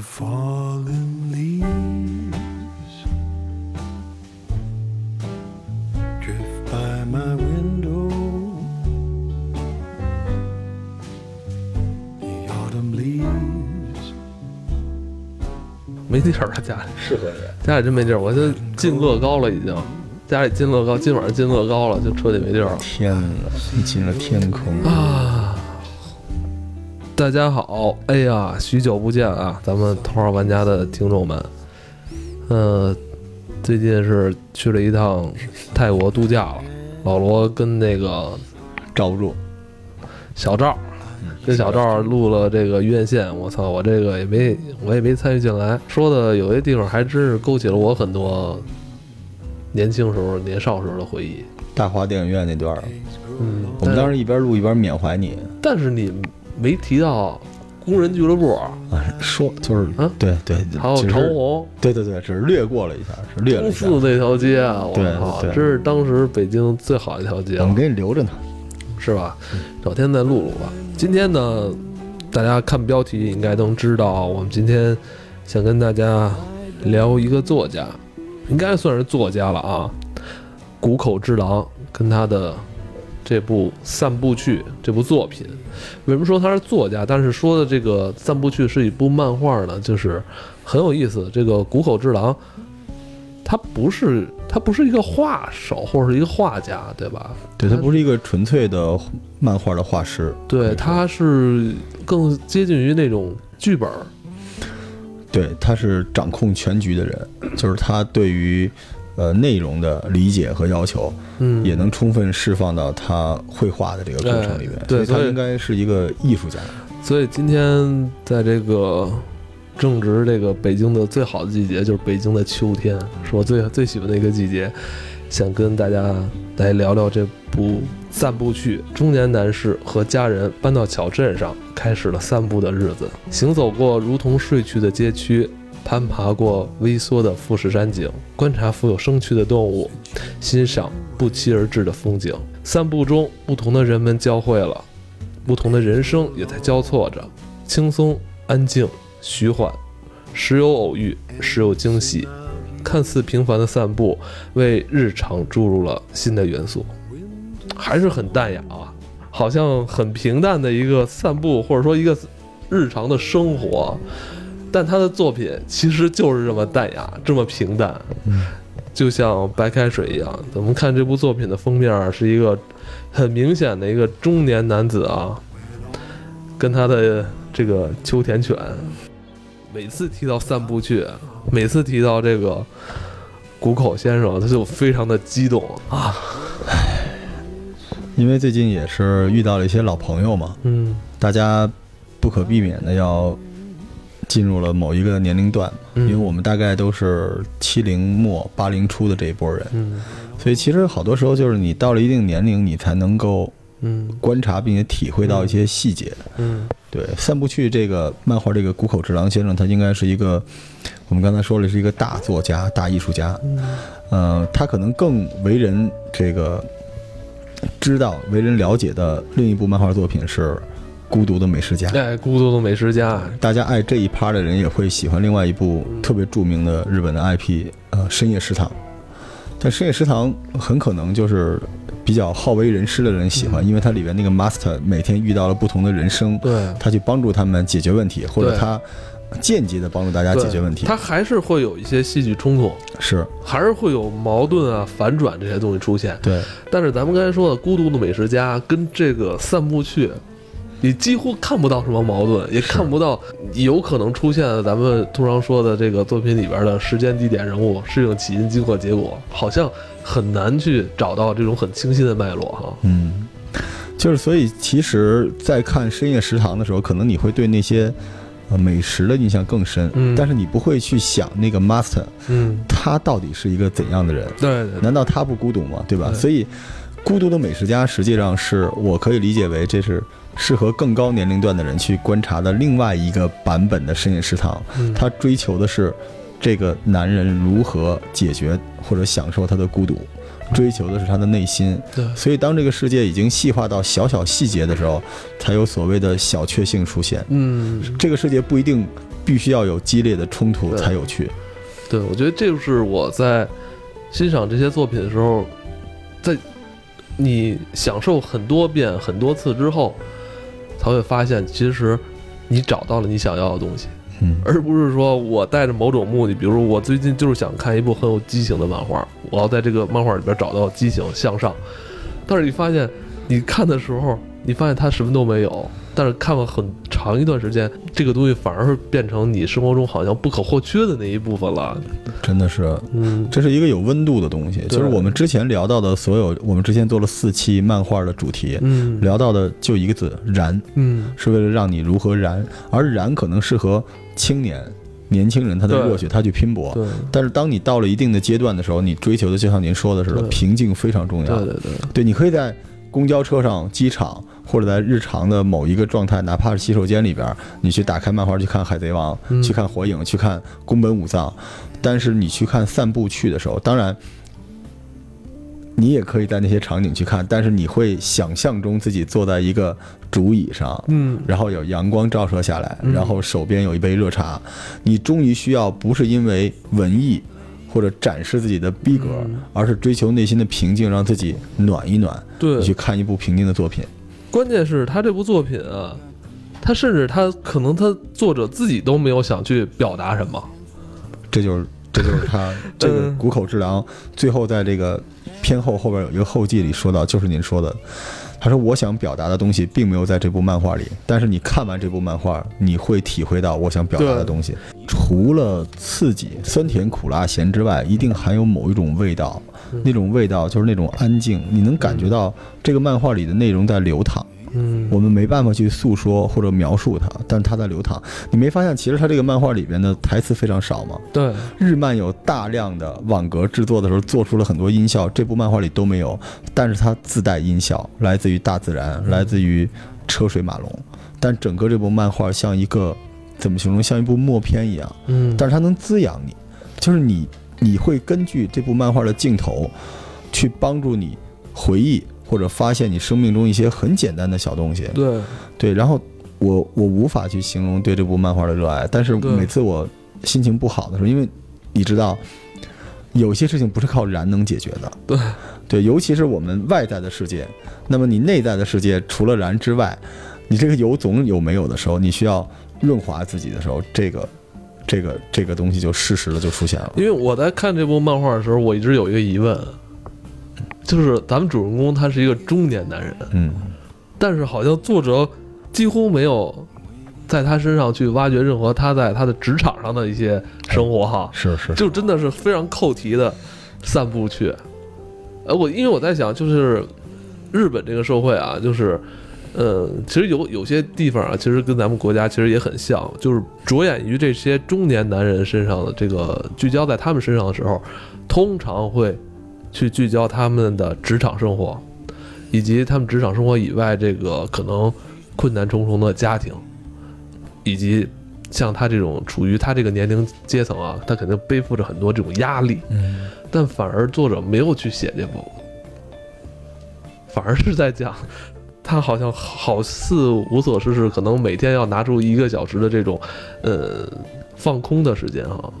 The fallen leaves drift by my window. The autumn leaves 没地儿了，家里适合你。家里真没地儿，我就进乐高了，已经。家里进乐高，今晚上进乐高了，就彻底没地儿了天哪，你进了天空啊！大家好，哎呀，许久不见啊，咱们头号玩家的听众们，呃，最近是去了一趟泰国度假了。老罗跟那个罩不住，小赵，跟小赵录了这个院线，我操，我这个也没，我也没参与进来。说的有些地方还真是勾起了我很多年轻时候、年少时候的回忆。大华电影院那段儿，嗯，我们当时一边录一边缅怀你但是你没提到工人俱乐部，啊，说就是啊对对，还有长虹、对对对，只是略过了一下，是略了东一下。四那条街啊，我靠，这是当时北京最好的一条街了我们，给你留着呢。是吧？找天再录录吧。今天呢，大家看标题应该能知道，我们今天想跟大家聊一个作家，应该算是作家了啊。谷口之狼跟他的这部散步趣这部作品，为什么说他是作家？但是说的这个散步趣是一部漫画呢，就是很有意思。这个谷口治郎，他不是他不是一个画手或者是一个画家，对吧？对他不是一个纯粹的漫画的画师，对，他是更接近于那种剧本儿，对他是掌控全局的人，就是他对于呃内容的理解和要求，嗯，也能充分释放到他绘画的这个过程里面哎。对所以他应该是一个艺术家。所以今天在这个正值这个北京的最好的季节，就是北京的秋天，是我最最喜欢的一个季节，想跟大家来聊聊这部散步去。中年男士和家人搬到小镇上，开始了散步的日子，行走过如同睡去的街区。攀爬过微缩的富士山景，观察富有生趣的动物，欣赏不期而至的风景。散步中，不同的人们交汇了，不同的人生也在交错着，轻松、安静、虚幻，时有偶遇，时有惊喜。看似平凡的散步，为日常注入了新的元素，还是很淡雅啊，好像很平淡的一个散步，或者说一个日常的生活。但他的作品其实就是这么淡雅，这么平淡，嗯就像白开水一样。咱们看这部作品的封面是一个很明显的一个中年男子啊，跟他的这个秋田犬。每次提到三部曲，每次提到这个谷口先生，他就非常的激动啊。因为最近也是遇到了一些老朋友嘛，嗯大家不可避免的要进入了某一个年龄段，嗯。因为我们大概都是七零末八零初的这一波人，嗯。所以其实好多时候就是你到了一定年龄，你才能够嗯。观察并且体会到一些细节。嗯。对，散步去这个漫画，这个谷口直郎先生，他应该是一个，我们刚才说了是一个大作家、大艺术家。嗯。呃，他可能更为人这个知道、为人了解的另一部漫画作品是《孤独的美食家》。哎，孤独的美食家，大家爱这一趴的人也会喜欢另外一部特别著名的日本的 IP，呃，《深夜食堂》。但《深夜食堂》很可能就是比较好为人师的人喜欢，因为它里边那个 master 每天遇到了不同的人生，对他去帮助他们解决问题，或者他间接的帮助大家解决问题。他还是会有一些戏剧冲突，是还是会有矛盾啊、反转这些东西出现。对，但是咱们刚才说的《孤独的美食家》跟这个散步去，你几乎看不到什么矛盾，也看不到有可能出现咱们通常说的这个作品里边的时间、地点、人物、事情起因、经过、结果，好像很难去找到这种很清晰的脉络哈。嗯，就是所以其实，在看《深夜食堂》的时候，可能你会对那些呃美食的印象更深，嗯但是你不会去想那个 master 嗯，他到底是一个怎样的人。对对对，难道他不孤独吗？对吧？对所以，孤独的美食家实际上是我可以理解为这是适合更高年龄段的人去观察的另外一个版本的深夜食堂。嗯他追求的是这个男人如何解决或者享受他的孤独，追求的是他的内心。对所以当这个世界已经细化到小小细节的时候，才有所谓的小确幸出现。嗯，这个世界不一定必须要有激烈的冲突才有趣。对，我觉得这就是我在欣赏这些作品的时候，在你享受很多遍、很多次之后，才会发现，其实你找到了你想要的东西，嗯，而不是说我带着某种目的，比如我最近就是想看一部很有激情的漫画，我要在这个漫画里边找到激情向上，但是你发现，你看的时候，你发现它什么都没有。但是看了很长一段时间，这个东西反而是变成你生活中好像不可或缺的那一部分了。真的是，嗯，这是一个有温度的东西。对就是我们之前聊到的所有，我们之前做了四期漫画的主题，嗯聊到的就一个字：燃，嗯是为了让你如何燃。而燃可能适合青年、年轻人他的对热血，他去拼搏。但是当你到了一定的阶段的时候，你追求的就像您说的似的，平静非常重要。对对对，对，你可以在公交车上、机场，或者在日常的某一个状态，哪怕是洗手间里边，你去打开漫画去看《海贼王》嗯去看《火影》，去看宫本武藏。但是你去看散步去的时候，当然。你也可以在那些场景去看，但是你会想象中自己坐在一个竹椅上，嗯然后有阳光照射下来，嗯然后手边有一杯热茶，你终于需要不是因为文艺或者展示自己的逼格，嗯而是追求内心的平静，让自己暖一暖。对你去看一部平静的作品，关键是他这部作品啊，他甚至他可能他作者自己都没有想去表达什么。这就是这就是他 这个嗯谷口治郎最后在这个片后后边有一个后记里说到，就是您说的。他说：“我想表达的东西并没有在这部漫画里，但是你看完这部漫画，你会体会到我想表达的东西。除了刺激、酸甜苦辣咸之外，一定含有某一种味道，嗯那种味道就是那种安静，你能感觉到这个漫画里的内容在流淌。嗯我们没办法去诉说或者描述它，但是它在流淌。你没发现，其实它这个漫画里边的台词非常少吗？对，日漫有大量的网格制作的时候做出了很多音效，这部漫画里都没有，但是它自带音效，来自于大自然，来自于车水马龙。但整个这部漫画像一个怎么形容，像一部默片一样，嗯，但是它能滋养你，就是你你会根据这部漫画的镜头，去帮助你回忆或者发现你生命中一些很简单的小东西。对，对，然后我我无法去形容对这部漫画的热爱，但是每次我心情不好的时候，因为你知道，有些事情不是靠燃能解决的。对，对，尤其是我们外在的世界，那么你内在的世界除了燃之外，你这个油总有没有的时候，你需要润滑自己的时候，这个这个这个东西就适时的就出现了。因为我在看这部漫画的时候，我一直有一个疑问，就是咱们主人公他是一个中年男人，嗯，但是好像作者几乎没有在他身上去挖掘任何他在他的职场上的一些生活哈，是是，就真的是非常扣题的散步去。呃，我因为我在想，就是日本这个社会啊，就是，呃，其实有有些地方啊，其实跟咱们国家其实也很像，就是着眼于这些中年男人身上的这个聚焦在他们身上的时候，通常会去聚焦他们的职场生活，以及他们职场生活以外这个可能困难重重的家庭，以及像他这种处于他这个年龄阶层啊，他肯定背负着很多这种压力，嗯，但反而作者没有去写这部，反而是在讲他好像好似无所事事，可能每天要拿出一个小时的这种呃放空的时间哈。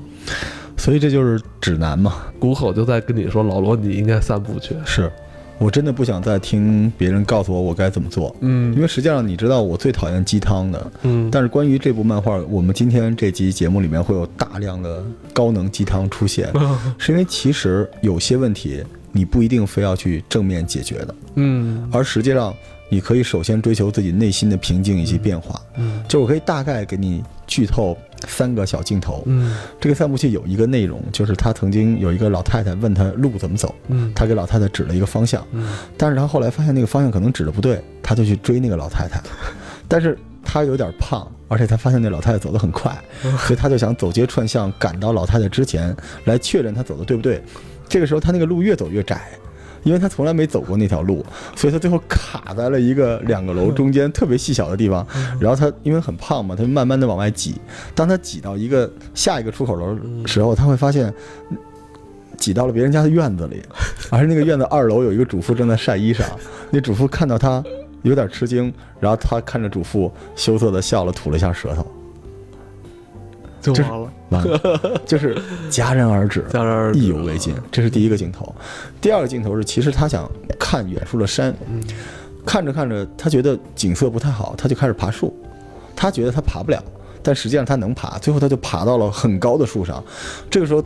所以这就是指南嘛。谷口就在跟你说，老罗你应该散步去。是。我真的不想再听别人告诉我我该怎么做，嗯。因嗯为实际上你知道我最讨厌鸡汤的。嗯，但是关于这部漫画，我们今天这集节目里面会有大量的高能鸡汤出现，是因为其实有些问题你不一定非要去正面解决的，嗯。而实际上你可以首先追求自己内心的平静以及变化。嗯。就我可以大概给你剧透三个小镜头。嗯。这个散步器有一个内容，就是他曾经有一个老太太问他路怎么走，嗯。他给老太太指了一个方向，嗯。但是他后来发现那个方向可能指的不对，他就去追那个老太太，但是他有点胖，而且他发现那老太太走得很快，所以他就想走街串巷赶到老太太之前来确认她走的对不对。这个时候他那个路越走越窄，因为他从来没走过那条路，所以他最后卡在了一个两个楼中间特别细小的地方。然后他因为很胖嘛，他就慢慢的往外挤。当他挤到一个下一个出口楼的时候，他会发现挤到了别人家的院子里，而且那个院子二楼有一个主妇正在晒衣裳，那主妇看到他有点吃惊，然后他看着主妇羞涩的笑了，吐了一下舌头，这就完了，完了，就是戛然而止，戛然而止意犹未尽。这是第一个镜头，第二个镜头是其实他想看远处的山，嗯看着看着他觉得景色不太好，他就开始爬树，他觉得他爬不了，但实际上他能爬，最后他就爬到了很高的树上，这个时候。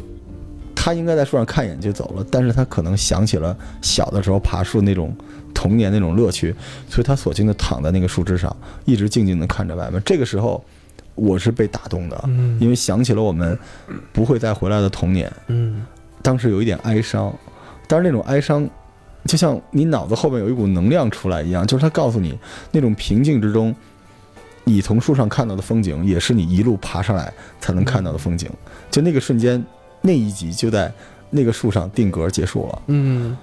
他应该在树上看一眼就走了，但是他可能想起了小的时候爬树那种童年那种乐趣，所以他索性的躺在那个树枝上，一直静静的看着外面。这个时候，我是被打动的，嗯因为想起了我们不会再回来的童年，嗯当时有一点哀伤，但是那种哀伤，就像你脑子后面有一股能量出来一样，就是他告诉你，那种平静之中，你从树上看到的风景，也是你一路爬上来才能看到的风景。就那个瞬间，那一集就在那个树上定格结束了。嗯。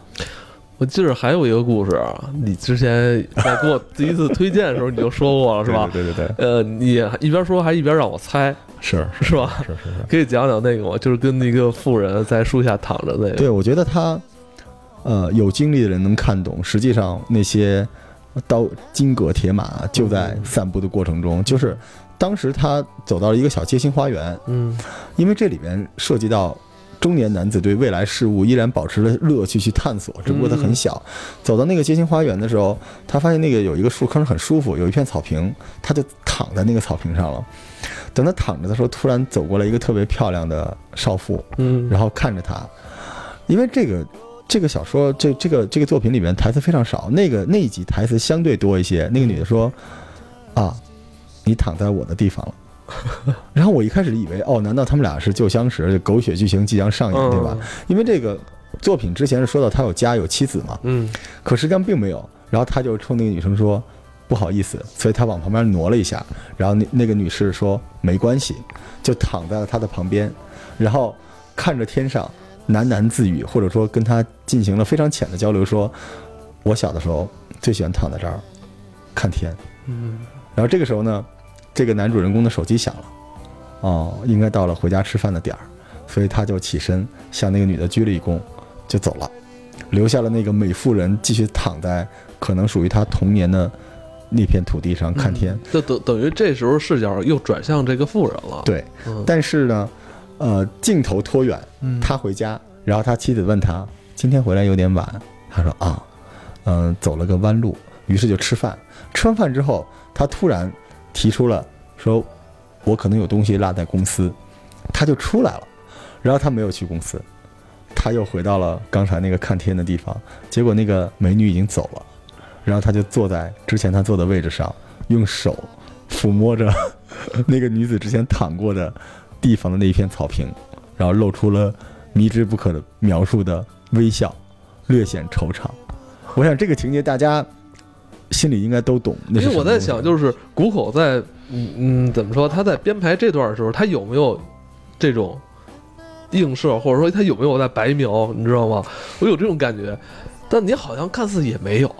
我记着还有一个故事啊，你之前在给我第一次推荐的时候你就说过了，是吧？对对对，呃，你一边说还一边让我猜，是是吧？是是是。可以讲讲那个吗？就是跟那个富人在树下躺着那个。对，我觉得他，呃，有经历的人能看懂，实际上那些刀金戈铁马就在散步的过程中，就是当时他走到了一个小街心花园，嗯因为这里面涉及到。中年男子对未来事物依然保持着乐趣去探索，只不过他很小。走到那个街心花园的时候，他发现那个有一个树坑很舒服，有一片草坪，他就躺在那个草坪上了。等他躺着的时候，突然走过来一个特别漂亮的少妇，嗯，然后看着他，因为这个这个小说这这个这个作品里面台词非常少，那个那一集台词相对多一些。那个女的说：“啊，你躺在我的地方了。” 然后我一开始以为哦，难道他们俩是旧相识，狗血剧情即将上演，对吧？因为这个作品之前是说到他有家有妻子嘛，嗯可实际上并没有。然后他就冲那个女生说：“不好意思。”所以他往旁边挪了一下，然后那那个女士说：“没关系。”就躺在了他的旁边，然后看着天上喃喃自语，或者说跟他进行了非常浅的交流，说：“我小的时候最喜欢躺在这儿看天。”嗯然后这个时候呢，这个男主人公的手机响了，哦，应该到了回家吃饭的点儿，所以他就起身向那个女的鞠了一躬，就走了，留下了那个美妇人继续躺在可能属于他童年的那片土地上看天。就等等于这时候视角又转向这个妇人了。，对，嗯但是呢，呃，镜头拖远，嗯他回家，然后他妻子问他今天回来有点晚，他说啊，嗯、走了个弯路，于是就吃饭。吃完饭之后，他突然提出了说，我可能有东西落在公司，他就出来了。然后他没有去公司，他又回到了刚才那个看天的地方，结果那个美女已经走了，然后他就坐在之前他坐的位置上，用手抚摸着 那个女子之前躺过的地方的那一片草坪，然后露出了迷之不可描述的微笑，略显惆怅。我想这个情节大家心里应该都懂。那因为我在想，就是谷口在嗯嗯怎么说？他在编排这段的时候，他有没有这种映射，或者说他有没有在白描？你知道吗？我有这种感觉，但你好像看似也没有，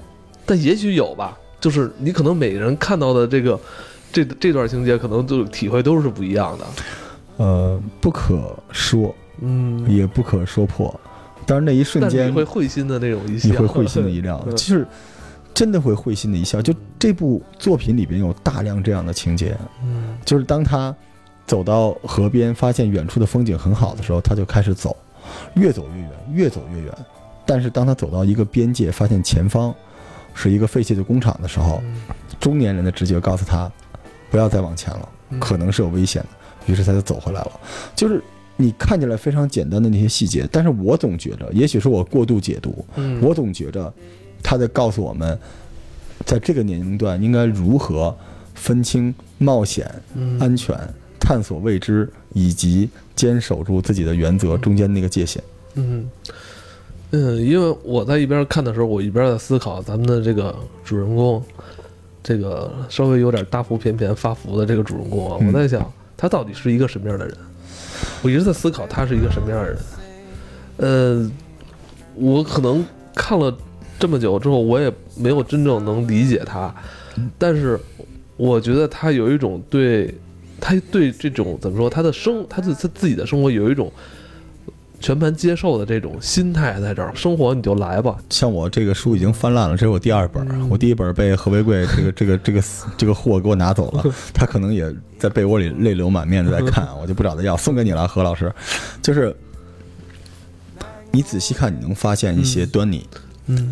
但也许有吧。就是你可能每个人看到的这个这这段情节，可能就体会都是不一样的。呃不可说，嗯，也不可说破。但是那一瞬间你会会心的那种一笑，你会会心的一亮，嗯就是真的会会心的一笑。就这部作品里边有大量这样的情节，嗯就是当他走到河边，发现远处的风景很好的时候，他就开始走，越走越远，越走越远。但是当他走到一个边界，发现前方是一个废弃的工厂的时候，嗯中年人的直觉告诉他，不要再往前了，嗯可能是有危险的。于是他就走回来了。就是你看起来非常简单的那些细节，但是我总觉着，也许是我过度解读，嗯我总觉着他在告诉我们，在这个年龄段应该如何分清冒险、嗯安全、探索未知以及坚守住自己的原则中间那个界限。嗯，嗯，因为我在一边看的时候，我一边在思考咱们的这个主人公，这个稍微有点大腹便便发福的这个主人公啊，嗯我在想他到底是一个什么样的人？我一直在思考他是一个什么样的人。呃，我可能看了这么久之后，我也没有真正能理解他，但是我觉得他有一种对，他对这种怎么说，他的生，他对他自己的生活有一种全盘接受的这种心态在这儿，生活你就来吧。像我这个书已经翻烂了，这是我第二本我第一本被何为贵这个这个这个这个货给我拿走了，他可能也在被窝里泪流满面的在看，我就不找他要，送给你了，何老师。就是你仔细看，你能发现一些端倪，嗯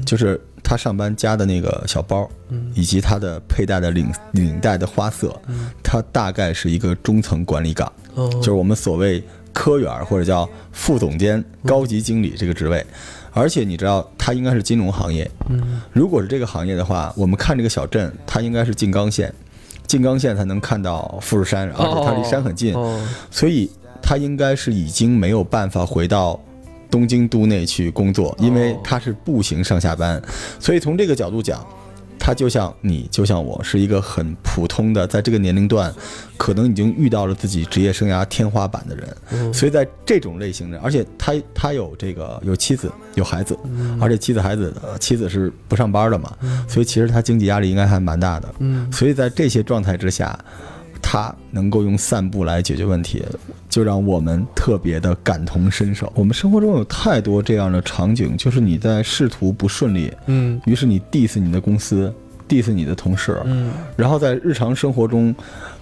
就是他上班夹的那个小包，嗯。以及他的佩戴的领领带的花色，嗯。他大概是一个中层管理岗，哦，就是我们所谓科员或者叫副总监、高级经理这个职位。而且你知道，他应该是金融行业。嗯。如果是这个行业的话，我们看这个小镇，它应该是静冈县，静冈县才能看到富士山，而且它离山很近，哦，所以他应该是已经没有办法回到东京都内去工作，因为他是步行上下班。所以从这个角度讲，他就像你，就像我，是一个很普通的，在这个年龄段，可能已经遇到了自己职业生涯天花板的人。嗯。所以在这种类型的，而且他他有这个有妻子有孩子，而且妻子孩子呃妻子是不上班的嘛，所以其实他经济压力应该还蛮大的。嗯。所以在这些状态之下，他能够用散步来解决问题，就让我们特别的感同身受。我们生活中有太多这样的场景，就是你在仕途不顺利，嗯于是你 diss 你的公司，diss 你的同事，嗯然后在日常生活中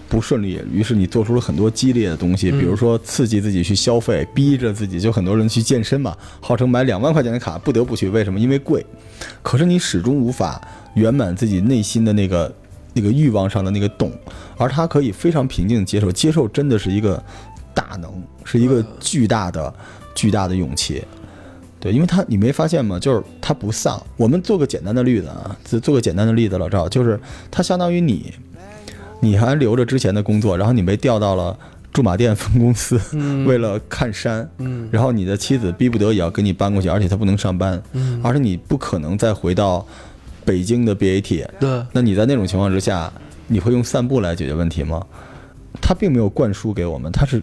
不顺利，于是你做出了很多激烈的东西，嗯比如说刺激自己去消费，逼着自己，就很多人去健身嘛，号称买两万块钱的卡不得不去，为什么？因为贵。可是你始终无法圆满自己内心的那个那个欲望上的那个洞，而他可以非常平静地接受，接受真的是一个大能，是一个巨大的巨大的勇气。对，因为他你没发现吗？就是他不丧。我们做个简单的例子啊，做做个简单的例子，老赵，就是他相当于你，你还留着之前的工作，然后你被调到了驻马店分公司，嗯为了看山，嗯然后你的妻子逼不得已要给你搬过去，而且她不能上班，嗯，而且你不可能再回到北京的 BAT。对，那你在那种情况之下，你会用散步来解决问题吗？他并没有灌输给我们，他是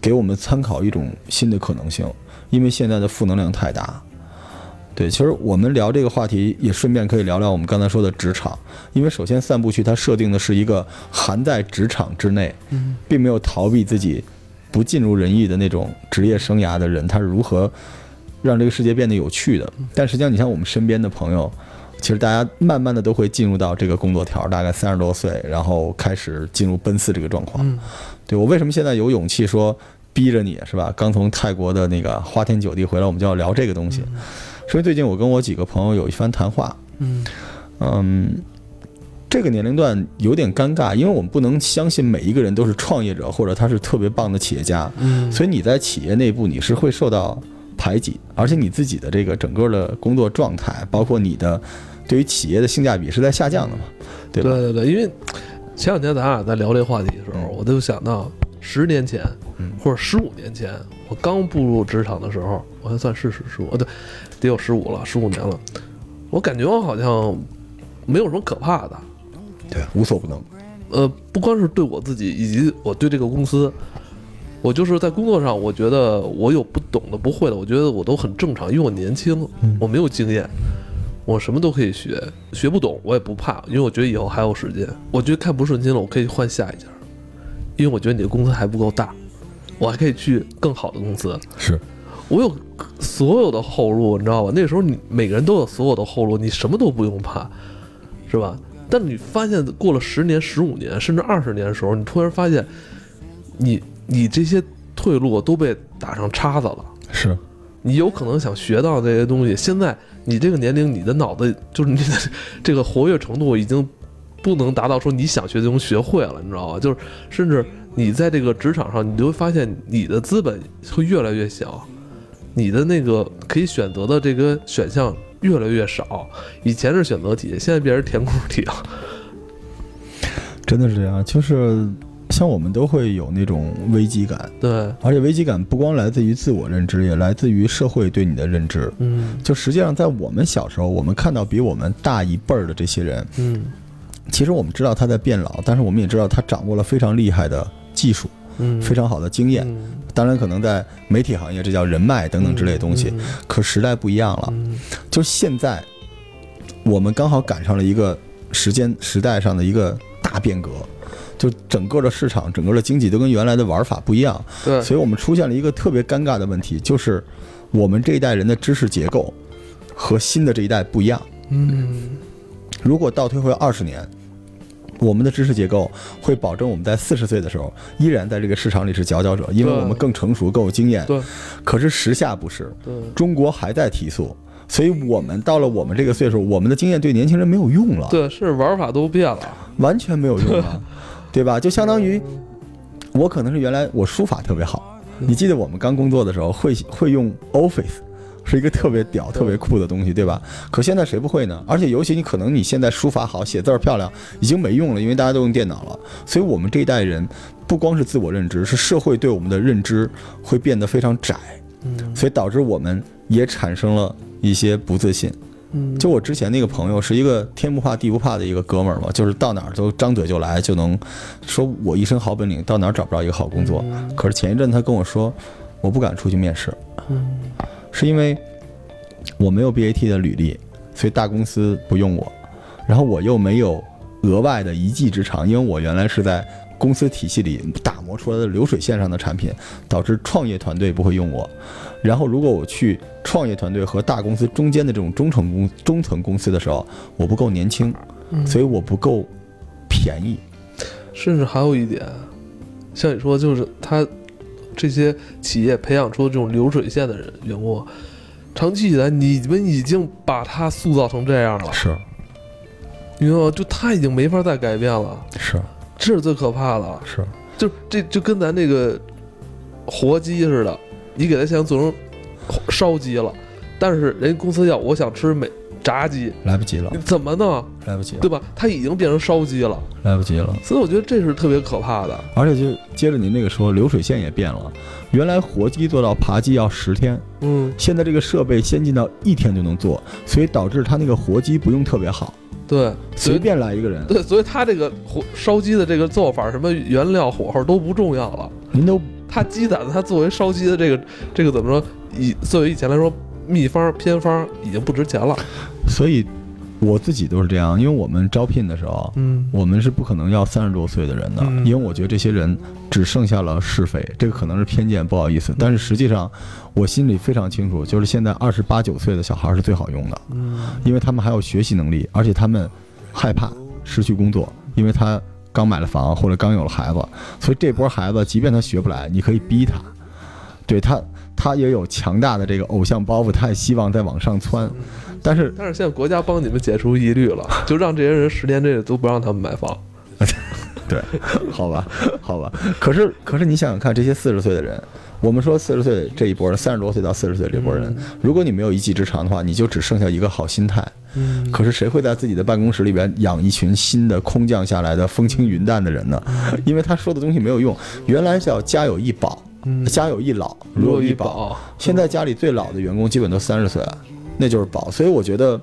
给我们参考一种新的可能性，因为现在的负能量太大。对，其实我们聊这个话题，也顺便可以聊聊我们刚才说的职场，因为首先散步去它设定的是一个含在职场之内，嗯并没有逃避自己不尽如人意的那种职业生涯的人，他是如何让这个世界变得有趣的。但实际上，你像我们身边的朋友，其实大家慢慢的都会进入到这个工作条，大概三十多岁，然后开始进入奔四这个状况。嗯。对我为什么现在有勇气说逼着你是吧？刚从泰国的那个花天酒地回来，我们就要聊这个东西，是因为最近我跟我几个朋友有一番谈话，嗯。嗯，这个年龄段有点尴尬，因为我们不能相信每一个人都是创业者或者他是特别棒的企业家，嗯，所以你在企业内部你是会受到排挤，而且你自己的这个整个的工作状态，包括你的对于企业的性价比是在下降的嘛，对吧？对对对，因为前两天咱俩在聊这个话题的时候，嗯我就想到十年前嗯或者十五年前，我刚步入职场的时候，我还算是十十五，哦对，得有十五了，十五年了。我感觉我好像没有什么可怕的，对，无所不能。呃，不光是对我自己，以及我对这个公司，我就是在工作上，我觉得我有不懂的、不会的，我觉得我都很正常，因为我年轻，我没有经验，我什么都可以学，学不懂我也不怕，因为我觉得以后还有时间。我觉得看不顺心了，我可以换下一家，因为我觉得你的公司还不够大，我还可以去更好的公司。是，我有所有的后路，你知道吧？那时候你每个人都有所有的后路，你什么都不用怕，是吧？但你发现过了十年、十五年，甚至二十年的时候，你突然发现你，你这些退路都被打上叉子了。是，你有可能想学到这些东西，现在你这个年龄，你的脑子就是你的 这个活跃程度已经不能达到说你想学的东西学会了，你知道吧？就是甚至你在这个职场上，你就会发现你的资本会越来越小，你的那个可以选择的这个选项越来越少。以前是选择题，现在变成填空题了。真的是这样。就是像我们都会有那种危机感，对，而且危机感不光来自于自我认知，也来自于社会对你的认知。嗯。就实际上，在我们小时候，我们看到比我们大一辈儿的这些人，嗯。其实我们知道他在变老，但是我们也知道他掌握了非常厉害的技术，嗯，非常好的经验。嗯。当然，可能在媒体行业，这叫人脉等等之类的东西。嗯。可时代不一样了，嗯。就现在，我们刚好赶上了一个时间时代上的一个大大变革，就整个的市场、整个的经济都跟原来的玩法不一样，对，所以我们出现了一个特别尴尬的问题，就是我们这一代人的知识结构和新的这一代不一样。嗯。如果倒推回二十年，我们的知识结构会保证我们在四十岁的时候依然在这个市场里是佼佼者，因为我们更成熟、更有经验。对。可是时下不是，对。中国还在提速，所以我们到了我们这个岁数，我们的经验对年轻人没有用了，对，是玩法都变了，完全没有用了，对吧？就相当于我可能是原来我书法特别好，嗯你记得我们刚工作的时候会会用 Office。是一个特别屌、特别酷的东西，对吧？可现在谁不会呢？而且尤其你可能你现在书法好、写字儿漂亮，已经没用了，因为大家都用电脑了。所以我们这一代人，不光是自我认知，是社会对我们的认知会变得非常窄，嗯所以导致我们也产生了一些不自信。嗯，就我之前那个朋友是一个天不怕地不怕的一个哥们儿嘛，就是到哪儿都张嘴就来，就能说我一身好本领，到哪儿找不着一个好工作。可是前一阵他跟我说，我不敢出去面试，嗯。是因为我没有 BAT 的履历，所以大公司不用我，然后我又没有额外的一技之长，因为我原来是在公司体系里打磨出来的流水线上的产品，导致创业团队不会用我。然后如果我去创业团队和大公司中间的这种中层公中层公司的时候，我不够年轻，嗯所以我不够便宜。甚至还有一点，像你说，就是他这些企业培养出这种流水线的人员工，长期以来你们已经把他塑造成这样了，是你知道吗？就他已经没法再改变了，是这是最可怕的。是，就这就跟咱那个活鸡似的，你给他想做成烧鸡了，但是人家公司要我想吃美炸鸡，来不及了你，怎么弄？来不及了，对吧？它已经变成烧鸡了，来不及了。所以我觉得这是特别可怕的。而且就接着您那个说，流水线也变了，原来活鸡做到扒鸡要十天，嗯，现在这个设备先进到一天就能做，所以导致它那个活鸡不用特别好，对，随便来一个人，对，所以他这个火烧鸡的这个做法，什么原料、火候都不重要了。您都他积攒的，他作为烧鸡的这个这个怎么说？以作为以前来说，秘方偏方已经不值钱了。所以我自己都是这样，因为我们招聘的时候，嗯。我们是不可能要三十多岁的人的，嗯。因为我觉得这些人只剩下了是非，这个可能是偏见，不好意思，但是实际上我心里非常清楚，就是现在二十八九岁的小孩是最好用的，嗯。因为他们还有学习能力，而且他们害怕失去工作，因为他刚买了房或者刚有了孩子，所以这波孩子即便他学不来，你可以逼他，对他他也有强大的这个偶像包袱，他也希望再往上窜，但是但是现在国家帮你们解除疑虑了，就让这些人十年之内都不让他们买房。对，好吧，好吧。可是，可是你想想看，这些四十岁的人，我们说四十岁这一波人，三十多岁到四十岁这波人，如果你没有一技之长的话，你就只剩下一个好心态。嗯可是谁会在自己的办公室里边养一群新的空降下来的风轻云淡的人呢？因为他说的东西没有用。原来叫家有一宝，嗯。家有一老，如如有一宝。现在家里最老的员工基本都三十岁了，那就是宝。所以我觉得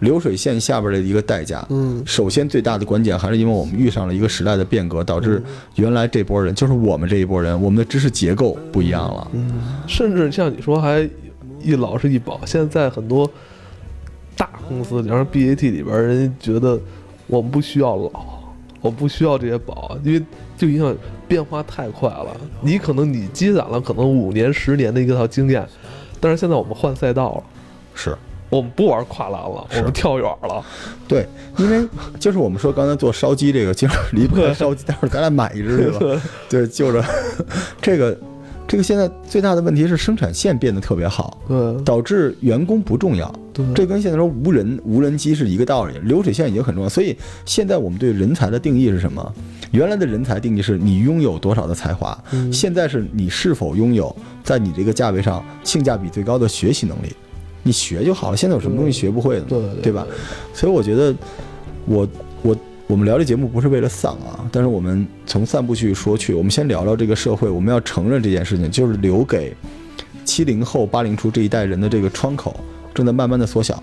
流水线下边的一个代价，嗯。首先最大的关键还是因为我们遇上了一个时代的变革，导致原来这波人就是我们这一波人，我们的知识结构不一样了。嗯，甚至像你说还一老是一宝，现在很多大公司，比方说 BAT 里边，人家觉得我们不需要老，我不需要这些宝，因为就影响变化太快了。你可能你积攒了可能五年、十年的一个套经验，但是现在我们换赛道了，是我们不玩跨栏了，我们跳远了。对，因为就是我们说刚才做烧鸡这个，就是离不开烧鸡，待会儿咱俩买一只去吧。对，就着这个，这个现在最大的问题是生产线变得特别好，对导致员工不重要。对，这跟现在说无人无人机是一个道理，流水线已经很重要。所以现在我们对人才的定义是什么？原来的人才定义是你拥有多少的才华，嗯现在是你是否拥有在你这个价位上性价比最高的学习能力。你学就好了，现在有什么东西学不会的呢？对对对吧？所以我觉得我，我我们聊这节目不是为了丧啊，但是我们从散步去说去，我们先聊聊这个社会，我们要承认这件事情，就是留给七零后、八零初这一代人的这个窗口正在慢慢的缩小。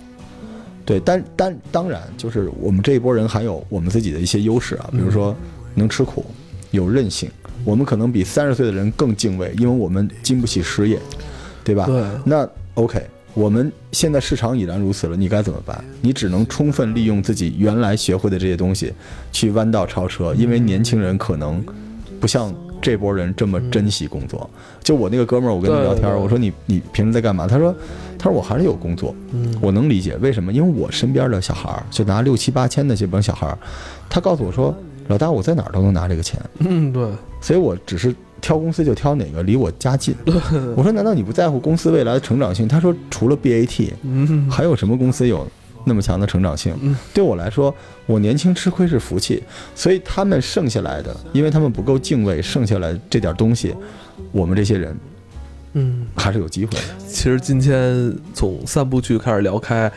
对，但但当然，就是我们这一波人还有我们自己的一些优势啊，比如说能吃苦，有韧性，我们可能比三十岁的人更敬畏，因为我们经不起失业，对吧？对那 OK，我们现在市场已然如此了，你该怎么办？你只能充分利用自己原来学会的这些东西，去弯道超车。因为年轻人可能不像这波人这么珍惜工作。就我那个哥们儿，我跟他聊天，我说你你平时在干嘛？他说他说我还是有工作。嗯我能理解为什么，因为我身边的小孩儿就拿六七八千的这帮小孩儿，他告诉我说，老大我在哪儿都能拿这个钱，嗯，对，所以我只是挑公司就挑哪个离我家近。我说难道你不在乎公司未来的成长性？他说除了 BAT，嗯还有什么公司有那么强的成长性嗯？对我来说，我年轻吃亏是福气，所以他们剩下来的，因为他们不够敬畏，剩下来这点东西，我们这些人嗯。还是有机会的。其实今天从三部剧开始聊开，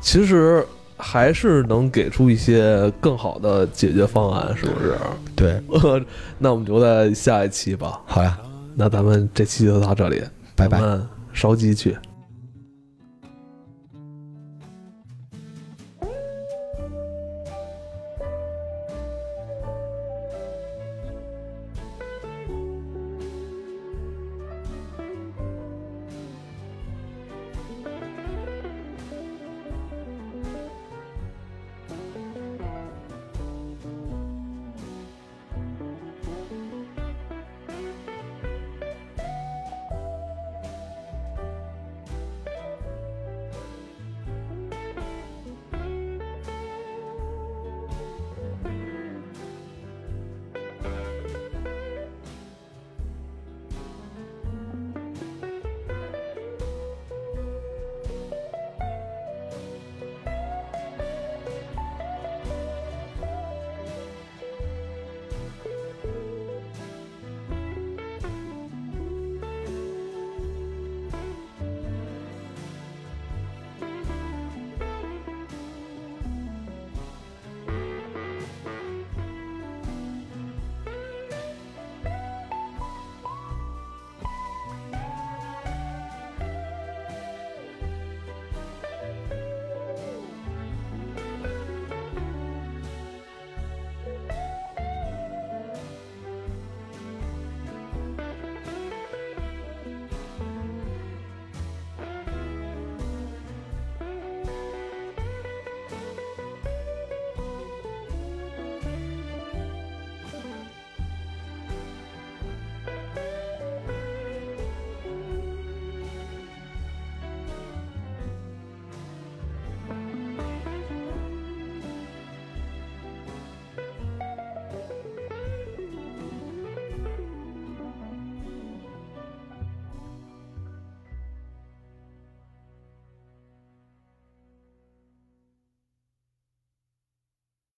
其实还是能给出一些更好的解决方案，是不是？对，那我们留在下一期吧。好呀，那咱们这期就到这里，拜拜烧鸡去。